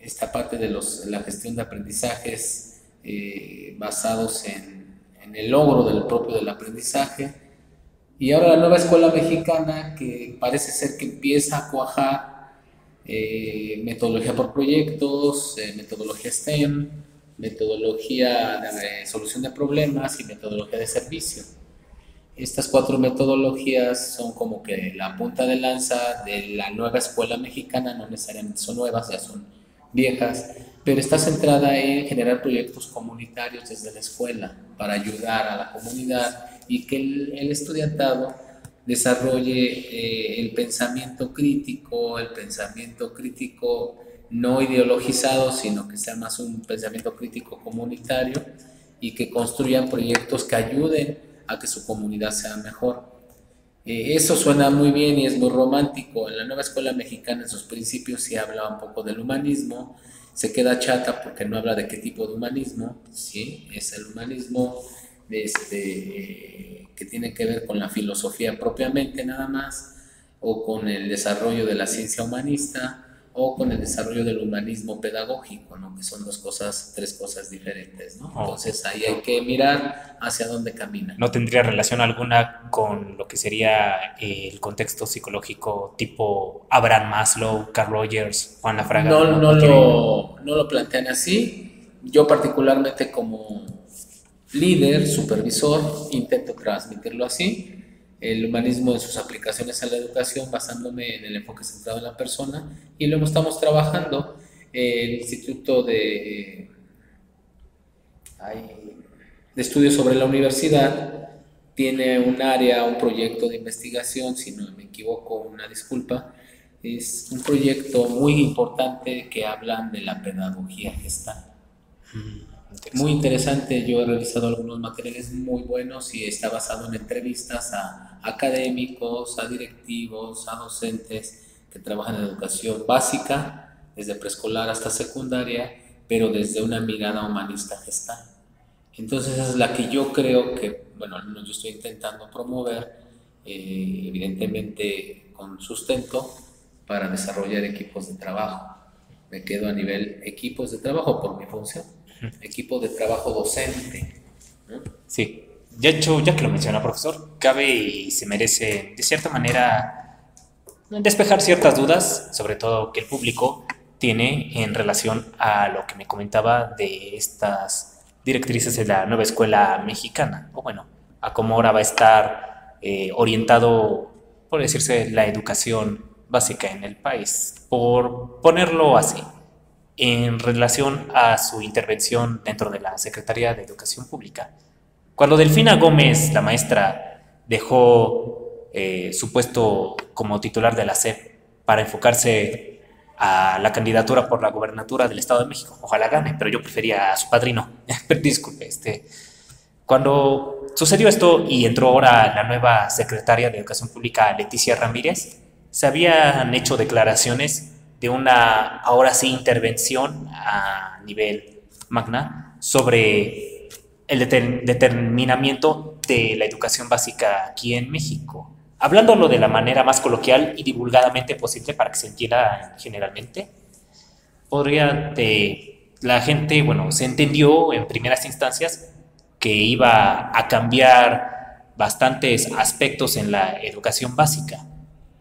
esta parte de los, la gestión de aprendizajes eh, basados en en el logro del propio del aprendizaje. Y ahora la nueva escuela mexicana que parece ser que empieza a cuajar metodología por proyectos, metodología STEM, metodología de solución de problemas y metodología de servicio. Estas cuatro metodologías son como que la punta de lanza de la nueva escuela mexicana, no necesariamente son nuevas, ya son viejas, pero está centrada en generar proyectos comunitarios desde la escuela para ayudar a la comunidad y que el, estudiantado desarrolle eh, el pensamiento crítico, el pensamiento crítico no ideologizado, sino que sea más un pensamiento crítico comunitario y que construyan proyectos que ayuden a que su comunidad sea mejor. Eh, eso suena muy bien y es muy romántico. En la nueva escuela mexicana, en sus principios, sí habla un poco del humanismo. Se queda chata porque no habla de qué tipo de humanismo. Sí, es el humanismo este, que tiene que ver con la filosofía propiamente nada más, o con el desarrollo de la ciencia humanista, o con el desarrollo del humanismo pedagógico, ¿no? que son dos cosas, tres cosas diferentes. ¿no? Entonces ahí hay que mirar hacia dónde camina. ¿No tendría relación alguna con lo que sería eh, el contexto psicológico tipo Abraham Maslow, Carl Rogers, Juan Lafraga? No, no, lo, no lo plantean así. Yo particularmente como líder, supervisor, intento transmitirlo así el humanismo en sus aplicaciones a la educación basándome en el enfoque centrado en la persona y luego estamos trabajando el Instituto de, Estudios sobre la Universidad tiene un área, un proyecto de investigación, si no me equivoco, una disculpa, es un proyecto muy importante que hablan de la pedagogía gestal. Mm. Muy interesante, yo he realizado algunos materiales muy buenos y está basado en entrevistas a académicos, a directivos, a docentes que trabajan en educación básica, desde preescolar hasta secundaria, pero desde una mirada humanista gestal. Entonces es la que yo creo que, bueno, yo estoy intentando promover, eh, evidentemente con sustento, para desarrollar equipos de trabajo. Me quedo a nivel equipos de trabajo por mi función equipo de trabajo docente. Sí, ya, hecho, ya que lo menciona profesor, cabe y se merece de cierta manera despejar ciertas dudas, sobre todo que el público tiene en relación a lo que me comentaba de estas directrices de la nueva escuela mexicana, o bueno, a cómo ahora va a estar eh, orientado, por decirse, la educación básica en el país, por ponerlo así en relación a su intervención dentro de la Secretaría de Educación Pública. Cuando Delfina Gómez, la maestra, dejó eh, su puesto como titular de la SEP para enfocarse a la candidatura por la gobernatura del Estado de México, ojalá gane, pero yo prefería a su padrino, (laughs) disculpe, este, cuando sucedió esto y entró ahora la nueva secretaria de Educación Pública, Leticia Ramírez, se habían hecho declaraciones de una, ahora sí, intervención a nivel magna sobre el determinamiento de la educación básica aquí en México. Hablándolo de la manera más coloquial y divulgadamente posible para que se entienda generalmente, podría de, la gente, bueno, se entendió en primeras instancias que iba a cambiar bastantes aspectos en la educación básica.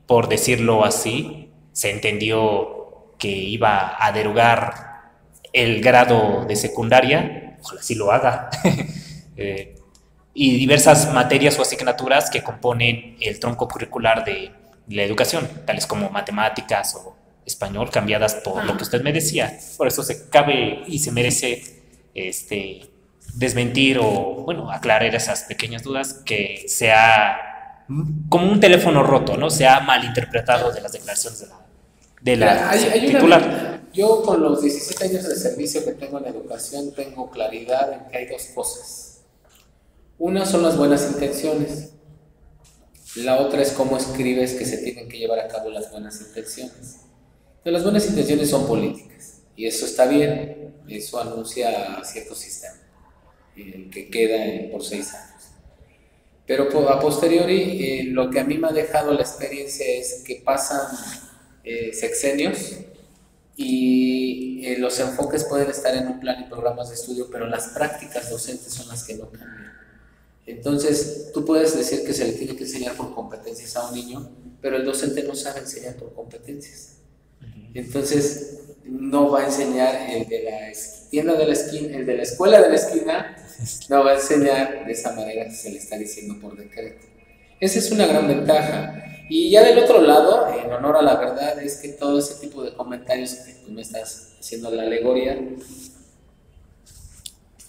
Por decirlo así, se entendió que iba a derogar el grado de secundaria, ojalá sí lo haga, (laughs) eh, y diversas materias o asignaturas que componen el tronco curricular de la educación, tales como matemáticas o español, cambiadas por lo que usted me decía. Por eso se cabe y se merece este, desmentir o, bueno, aclarar esas pequeñas dudas que se ha, como un teléfono roto, ¿no? Se ha malinterpretado de las declaraciones de la de la titular. yo con los 17 años de servicio que tengo en educación tengo claridad en que hay dos cosas. Una son las buenas intenciones. La otra es cómo escribes que se tienen que llevar a cabo las buenas intenciones. Entonces, las buenas intenciones son políticas y eso está bien, eso anuncia cierto sistema, el que queda por seis años. Pero a posteriori, eh, lo que a mí me ha dejado la experiencia es que pasan eh, sexenios y eh, los enfoques pueden estar en un plan y programas de estudio, pero las prácticas docentes son las que no cambian. Entonces, tú puedes decir que se le tiene que enseñar por competencias a un niño, pero el docente no sabe enseñar por competencias. Entonces, no va a enseñar el de la tienda de la esquina, el de la escuela de la esquina, no va a enseñar de esa manera que se le está diciendo por decreto. Esa es una gran ventaja. Y ya del otro lado, en honor a la verdad, es que todo ese tipo de comentarios que tú me estás haciendo la alegoría,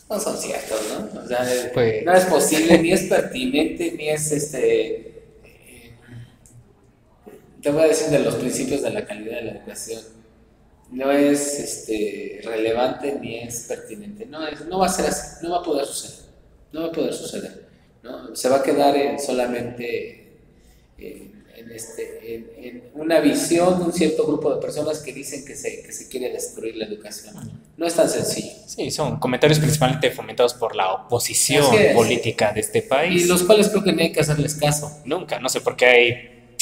no son ciertos, ¿no? O sea, pues no es posible, ni es pertinente, ni es este. Eh, te voy a decir de los principios de la calidad de la educación. No es este, relevante ni es pertinente. No, no va a ser así, no va a poder suceder. No va a poder suceder. ¿no? Se va a quedar en solamente. Eh, en, este, en, una visión de un cierto grupo de personas que dicen que se, que se quiere destruir la educación. No es tan sencillo. Sí, son comentarios principalmente fomentados por la oposición política de este país. Y los cuales creo que no hay que hacerles caso. Nunca, no sé por qué hay...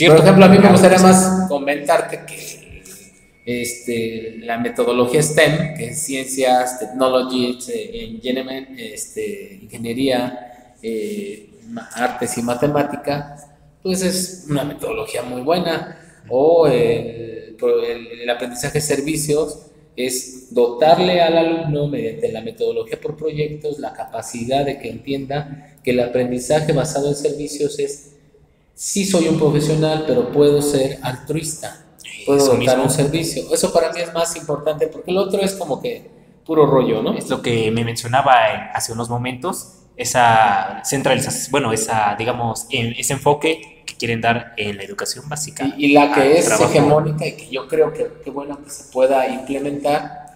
Por ejemplo, a mí me gustaría más comentarte que este, la metodología STEM, que es ciencias, technologies, eh, este, ingeniería, eh, artes y matemática, pues es una metodología muy buena. O el, el, aprendizaje de servicios es dotarle al alumno mediante la metodología por proyectos la capacidad de que entienda que el aprendizaje basado en servicios es, sí soy un profesional, pero puedo ser altruista, puedo dar un servicio. Eso para mí es más importante porque el otro es como que puro rollo, ¿no? Es lo que me mencionaba hace unos momentos, esa centralización, bueno, esa, digamos, ese enfoque quieren dar en la educación básica. Y, la que es hegemónica y que yo creo que, que bueno que se pueda implementar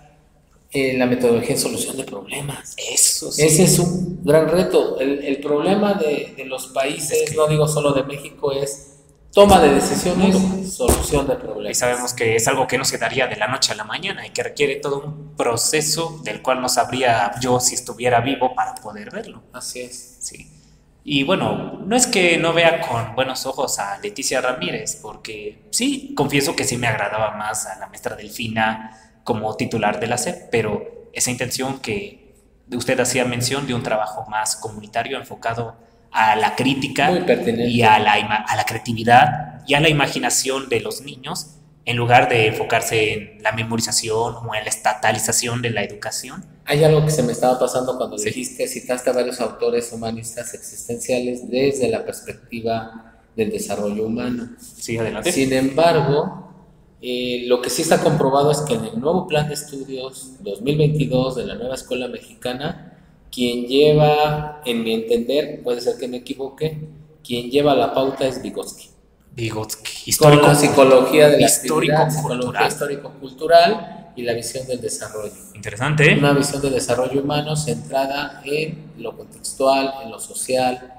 en eh, la metodología de solución de problemas. Eso sí. Ese es un gran reto. El, el problema de, de, los países, no digo solo de México, es toma de decisiones, solución de problemas. Y sabemos que es algo que no se daría de la noche a la mañana y que requiere todo un proceso del cual no sabría yo si estuviera vivo para poder verlo. Así es. Sí. Y bueno, no es que no vea con buenos ojos a Leticia Ramírez, porque sí, confieso que sí me agradaba más a la maestra Delfina como titular de la SEP, pero esa intención que usted hacía mención de un trabajo más comunitario enfocado a la crítica y a la, a la creatividad y a la imaginación de los niños, en lugar de enfocarse en la memorización o en la estatalización de la educación. Hay algo que se me estaba pasando cuando dijiste, citaste a varios autores humanistas existenciales desde la perspectiva del desarrollo humano. Sí, adelante. Sin embargo, eh, lo que sí está comprobado es que en el nuevo plan de estudios 2022 de la nueva escuela mexicana, quien lleva, en mi entender, puede ser que me equivoque, quien lleva la pauta es Vygotsky. Vygotsky, histórico, con la psicología de la histórico psicología histórico-cultural y la visión del desarrollo. Interesante. Una visión del desarrollo humano centrada en lo contextual, en lo social.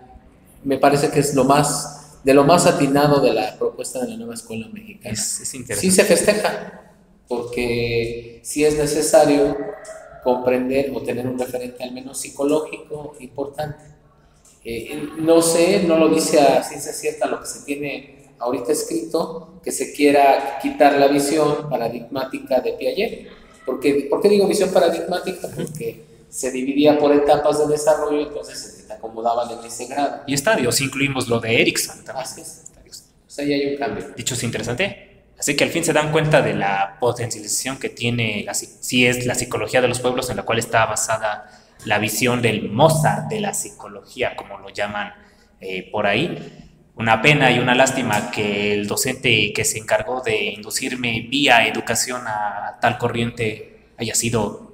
Me parece que es lo más, de lo más atinado de la propuesta de la nueva escuela mexicana. Es, es interesante. Sí se festeja, porque sí es necesario comprender o tener un referente al menos psicológico importante. Eh, no sé, no lo dice a ciencia cierta lo que se tiene ahorita escrito que se quiera quitar la visión paradigmática de Piaget. Porque, ¿Por qué digo visión paradigmática? Porque se dividía por etapas de desarrollo, entonces se acomodaban en ese grado. Y estadios, incluimos lo de Erickson también. Así es. O sea, ahí hay un cambio. Dicho es interesante. Así que al fin se dan cuenta de la potencialización que tiene, la, si es la psicología de los pueblos en la cual está basada la visión del Mozart de la psicología, como lo llaman eh, por ahí una pena y una lástima que el docente que se encargó de inducirme vía educación a tal corriente haya sido,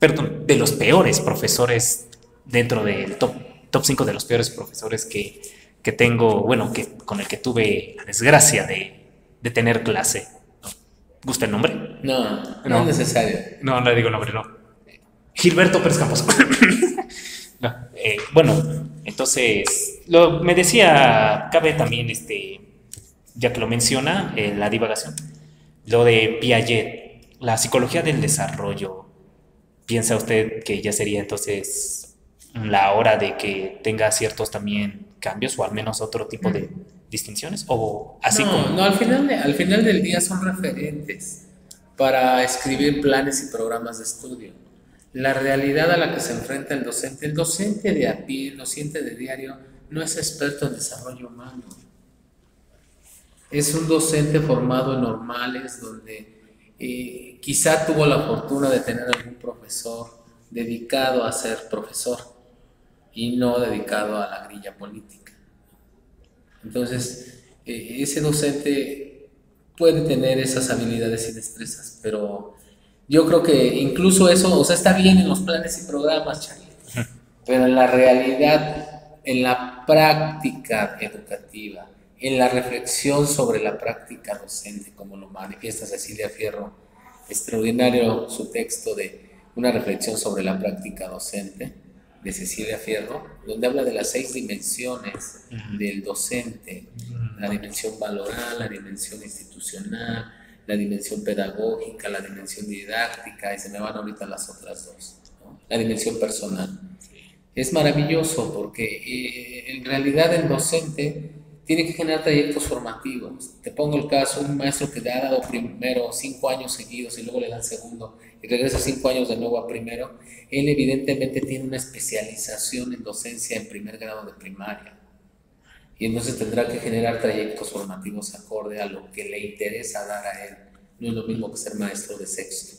perdón, de los peores profesores dentro del top, top 5 de los peores profesores que, que tengo, bueno, que, con el que tuve la desgracia de, de tener clase. ¿Gusta el nombre? No, no, no es necesario. No, no le digo nombre, no. Gilberto Pérez Campos. (coughs) Eh, bueno, entonces, lo, me decía, cabe también, este, ya que lo menciona, eh, la divagación, lo de Piaget, la psicología del desarrollo. ¿Piensa usted que ya sería entonces la hora de que tenga ciertos también cambios o al menos otro tipo de mm. distinciones? O así no, no, al final, al final del día son referentes para escribir planes y programas de estudio la realidad a la que se enfrenta el docente. El docente de a pie, el docente de diario, no es experto en desarrollo humano. Es un docente formado en normales donde eh, quizá tuvo la fortuna de tener algún profesor dedicado a ser profesor y no dedicado a la grilla política. Entonces, eh, ese docente puede tener esas habilidades y destrezas, pero yo creo que incluso eso, o sea, está bien en los planes y programas, Charlie, (laughs) pero en la realidad, en la práctica educativa, en la reflexión sobre la práctica docente, como lo manifiesta Cecilia Fierro, extraordinario su texto de una reflexión sobre la práctica docente de Cecilia Fierro, donde habla de las seis dimensiones del docente, la dimensión valoral, la dimensión institucional, la dimensión pedagógica, la dimensión didáctica, y se me van ahorita las otras dos, la dimensión personal. Es maravilloso porque eh, en realidad el docente tiene que generar trayectos formativos. Te pongo el caso, un maestro que le ha dado primero cinco años seguidos y luego le dan segundo y regresa cinco años de nuevo a primero, él evidentemente tiene una especialización en docencia en primer grado de primaria. Y entonces tendrá que generar trayectos formativos acorde a lo que le interesa dar a él. No es lo mismo que ser maestro de sexto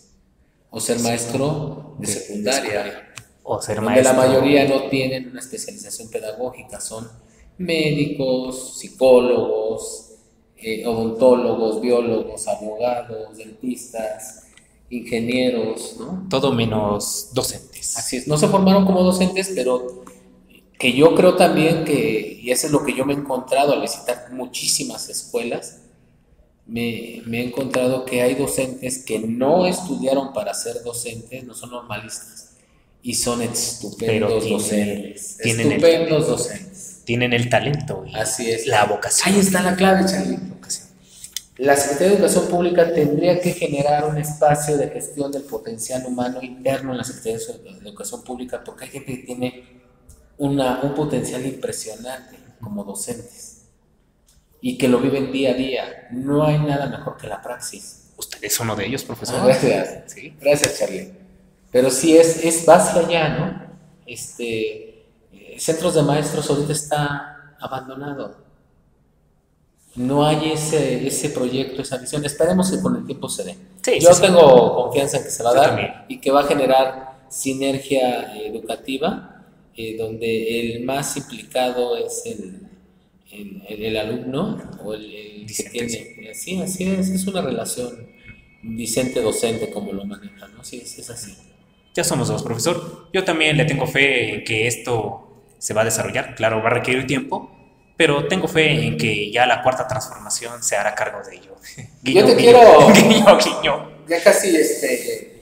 o ser maestro de secundaria. O ser maestro. la mayoría no tienen una especialización pedagógica, son médicos, psicólogos, eh, odontólogos, biólogos, abogados, dentistas, ingenieros, ¿no? Todo menos docentes. Así es, no se formaron como docentes, pero que yo creo también que, y eso es lo que yo me he encontrado al visitar muchísimas escuelas, me, me he encontrado que hay docentes que no estudiaron para ser docentes, no son normalistas, y son estupendos docentes. Tienen estupendos docentes tienen el talento y Así es. la vocación. Ahí está la clave, Charlie. La Secretaría de Educación Pública tendría que generar un espacio de gestión del potencial humano interno en la Secretaría de Educación Pública porque hay gente que tiene una, un potencial impresionante como docentes y que lo viven día a día. No hay nada mejor que la praxis. Usted es uno de ellos, profesor. Ah, gracias. ¿Sí? Gracias, Charlie. Pero sí es, es base allá, ¿no? Este, centros de maestros ahorita está abandonado. No hay ese, ese proyecto, esa visión. Esperemos que con el tiempo se dé. Yo tengo confianza en que se va a dar y que va a generar sinergia educativa, eh, donde el más implicado es el, el, alumno o el, que tiene. Sí, así es, es una relación discente-docente como lo manejan, ¿no? Sí, es así. Ya somos dos, profesor. Yo también le tengo fe en que esto se va a desarrollar. Claro, va a requerir tiempo, pero tengo fe en que ya la cuarta transformación se hará cargo de ello. (laughs) Yo te quiero. (laughs) Guiño, guiño. Ya casi este.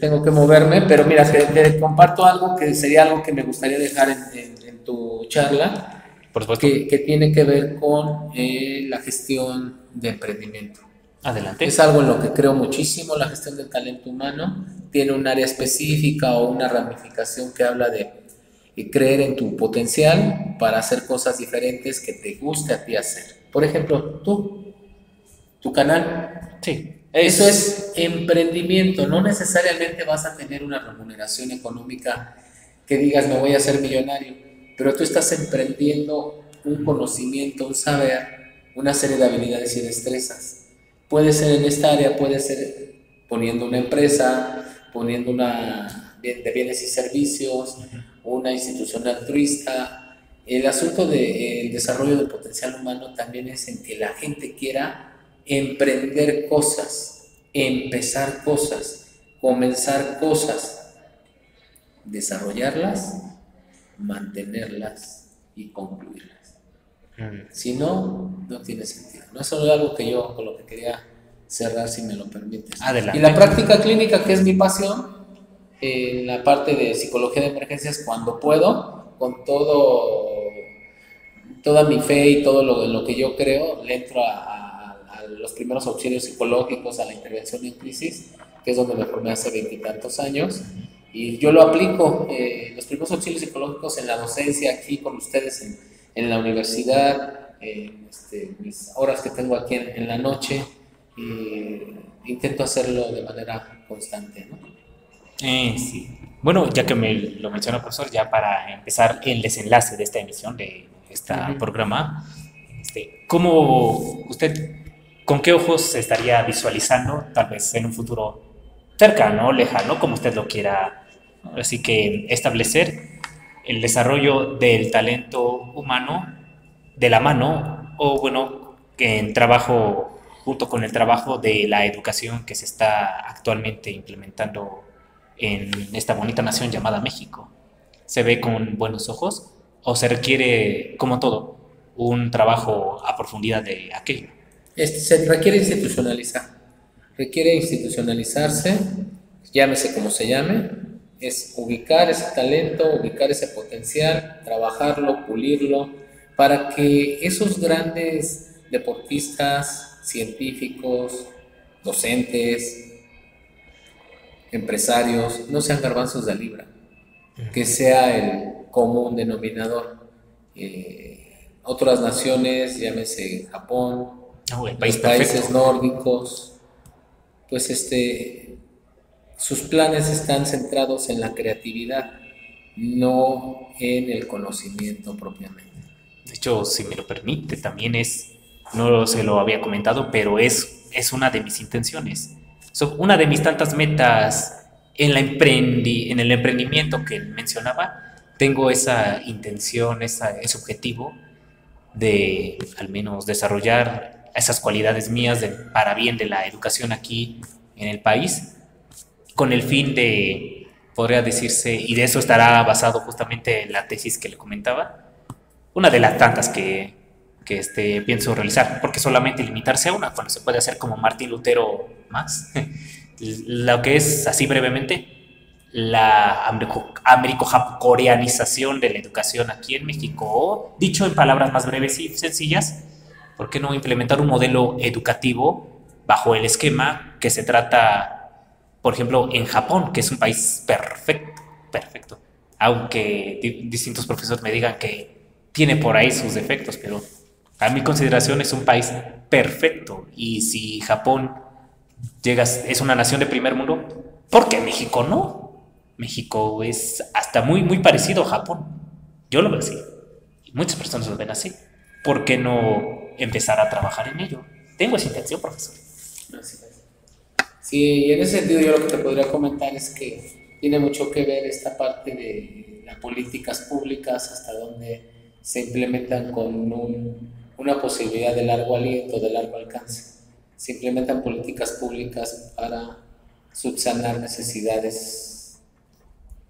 Tengo que moverme, pero mira, te, comparto algo que sería algo que me gustaría dejar en, tu charla. Por supuesto. Que, tiene que ver con eh, la gestión de emprendimiento. Adelante. Es algo en lo que creo muchísimo, la gestión del talento humano. Tiene un área específica o una ramificación que habla de y creer en tu potencial para hacer cosas diferentes que te guste a ti hacer. Por ejemplo, tú, tu canal. Sí. Eso es emprendimiento. No necesariamente vas a tener una remuneración económica que digas me voy a hacer millonario, pero tú estás emprendiendo un conocimiento, un saber, una serie de habilidades y destrezas. Puede ser en esta área, puede ser poniendo una empresa, poniendo una de bienes y servicios, una institución altruista. El asunto del desarrollo del potencial humano también es en que la gente quiera emprender cosas, empezar cosas, comenzar cosas, desarrollarlas, mantenerlas y concluirlas. Si no, no tiene sentido. No es solo algo que yo con lo que quería cerrar, si me lo permites. Adelante. Y la práctica clínica, que es mi pasión, en la parte de psicología de emergencias cuando puedo, con todo, toda mi fe y todo lo, lo que yo creo, le entro a, los primeros auxilios psicológicos, a la intervención en crisis, que es donde me formé hace veintitantos años. Y yo lo aplico, eh, los primeros auxilios psicológicos en la docencia aquí con ustedes en, en la universidad, este, mis horas que tengo aquí en, en la noche, y intento hacerlo de manera constante. ¿no? Eh, sí. Bueno, ya que me lo mencionó profesor, ya para empezar el desenlace de esta emisión, de este programa, este, ¿cómo usted, con qué ojos se estaría visualizando, tal vez en un futuro cercano, lejano, como usted lo quiera, así que establecer el desarrollo del talento humano de la mano, o bueno, en trabajo, junto con el trabajo de la educación que se está actualmente implementando en esta bonita nación llamada México. ¿Se ve con buenos ojos o se requiere, como todo, un trabajo a profundidad de aquello? Este, se requiere institucionalizar. Requiere institucionalizarse, llámese como se llame, es ubicar ese talento, ubicar ese potencial, trabajarlo, pulirlo, para que esos grandes deportistas, científicos, docentes, empresarios, no sean garbanzos de libra, que sea el común denominador. Eh, otras naciones, llámese Japón, Ah, los países nórdicos, pues este, sus planes están centrados en la creatividad, no en el conocimiento propiamente. Hecho, si me lo permite, también es, no se lo había comentado, pero es, es una de mis intenciones. Una de mis tantas metas en, la emprendi, en el emprendimiento que mencionaba, tengo esa intención, esa, ese objetivo de al menos desarrollar esas cualidades mías de, para bien de la educación aquí en el país, con el fin de, podría decirse, y de eso estará basado justamente en la tesis que le comentaba, una de las tantas que, que este, pienso realizar, porque solamente limitarse a una, cuando se puede hacer como Martín Lutero más. (laughs) Lo que es, así brevemente, la americo-coreanización de la educación aquí en México, dicho en palabras más breves y sencillas, ¿por qué no implementar un modelo educativo bajo el esquema que se trata, por ejemplo, en Japón, que es un país perfecto, perfecto, aunque distintos profesores me digan que tiene por ahí sus defectos, pero a mi consideración es un país perfecto. Y si Japón llegas, es una nación de primer mundo, ¿por qué México no? México es hasta muy, muy parecido a Japón. Yo lo veo así. Muchas personas lo ven así. ¿Por qué no empezar a trabajar en ello? Tengo esa intención, profesor. Sí, y en ese sentido yo lo que te podría comentar es que tiene mucho que ver esta parte de las políticas públicas, hasta donde se implementan con un una posibilidad de largo aliento, de largo alcance. Se implementan políticas públicas para subsanar necesidades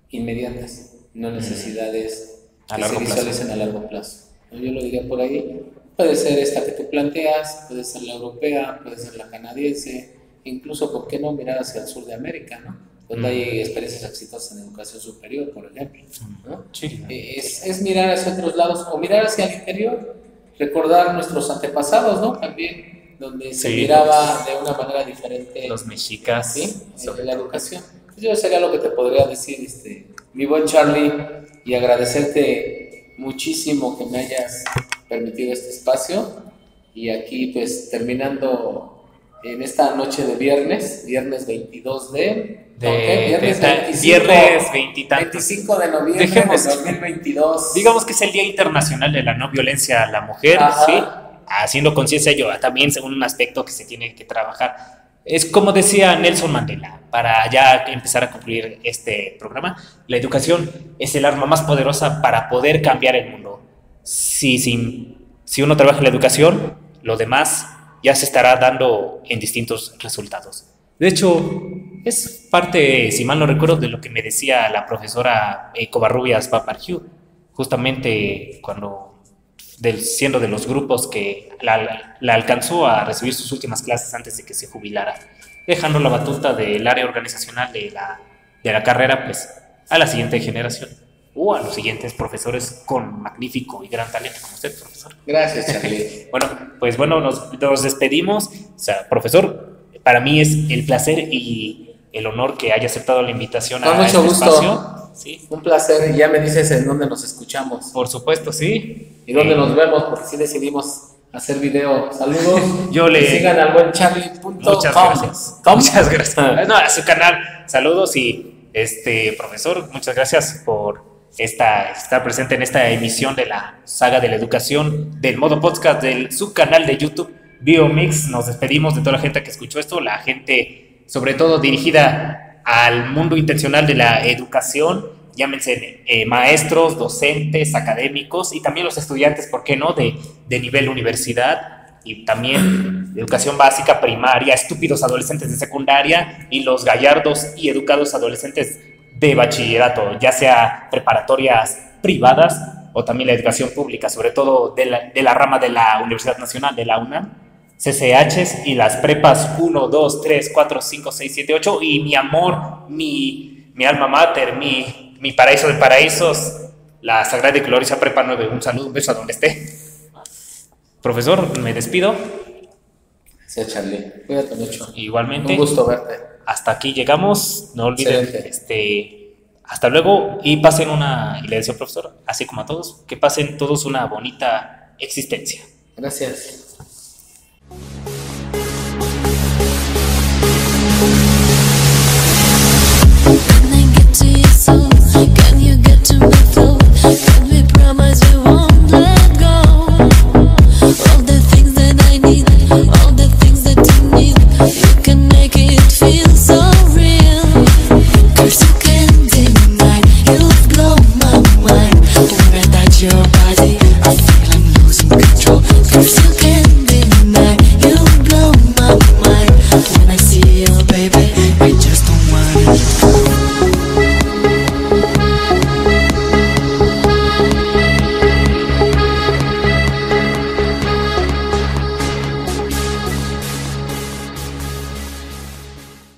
inmediatas, no necesidades que se visualicen a largo plazo. Yo lo diría por ahí. Puede ser esta que tú planteas, puede ser la europea, puede ser la canadiense, incluso, ¿por qué no mirar hacia el sur de América, ¿no? Donde hay experiencias exitosas en educación superior, por ejemplo. ¿no? Eh, es, es, mirar hacia otros lados o mirar hacia el interior recordar nuestros antepasados, ¿no? También, donde se miraba de una manera diferente. Los mexicas. Sí, sobre la educación. Pues yo sería lo que te podría decir, este, mi buen Charlie, y agradecerte muchísimo que me hayas permitido este espacio. Y aquí, pues, terminando en esta noche de viernes, viernes 22 de... viernes, 25, de noviembre de 2022. Digamos que es el Día Internacional de la No Violencia a la Mujer, ¿sí? Haciendo conciencia yo también según un aspecto que se tiene que trabajar. Es como decía Nelson Mandela, para ya empezar a concluir este programa, la educación es el arma más poderosa para poder cambiar el mundo. Si, si, si uno trabaja en la educación, lo demás ya se estará dando en distintos resultados. De hecho, es parte, si mal no recuerdo, de lo que me decía la profesora eh, Covarrubias Paparhiu, justamente cuando, del, siendo de los grupos que la, la, alcanzó a recibir sus últimas clases antes de que se jubilara, dejando la batuta del área organizacional de la, de la carrera pues, a la siguiente generación o a los siguientes profesores con magnífico y gran talento como usted, profesor. Gracias, Charlie. (laughs) bueno, pues bueno, nos, nos, despedimos. O sea, profesor, para mí es el placer y el honor que haya aceptado la invitación a mucho este gusto. espacio. Sí. Un placer y ya me dices en dónde nos escuchamos. Por supuesto, sí. Y dónde nos vemos, porque sí decidimos hacer video. Saludos. (laughs) Yo le... sigan al buen Charlie. Muchas gracias. Muchas (laughs) gracias. No, a su canal. Saludos y Este, profesor, muchas gracias por esta, estar presente en esta emisión de la saga de la educación del modo podcast del subcanal de YouTube Biomix. Nos despedimos de toda la gente que escuchó esto, la gente sobre todo dirigida al mundo intencional de la educación, llámense eh, maestros, docentes, académicos y también los estudiantes, ¿por qué no?, de, de nivel universidad y también educación básica primaria, estúpidos adolescentes de secundaria y los gallardos y educados adolescentes de bachillerato, ya sea preparatorias privadas o también la educación pública, sobre todo de la, de la rama de la Universidad Nacional, de la UNAM, CCHs y las prepas 1, 2, 3, 4, 5, 6, 7, 8 y mi amor, mi, mi alma mater, mi, mi paraíso de paraísos, la Sagrada y Gloriosa Prepa 9. Un saludo, un beso a donde esté. Profesor, me despido. Sí, Charlie. Cuídate mucho. Igualmente. Un gusto verte hasta aquí llegamos. No olviden, este, hasta luego y pasen una, y le deseo profesor, así como a todos, que pasen todos una bonita existencia. Gracias.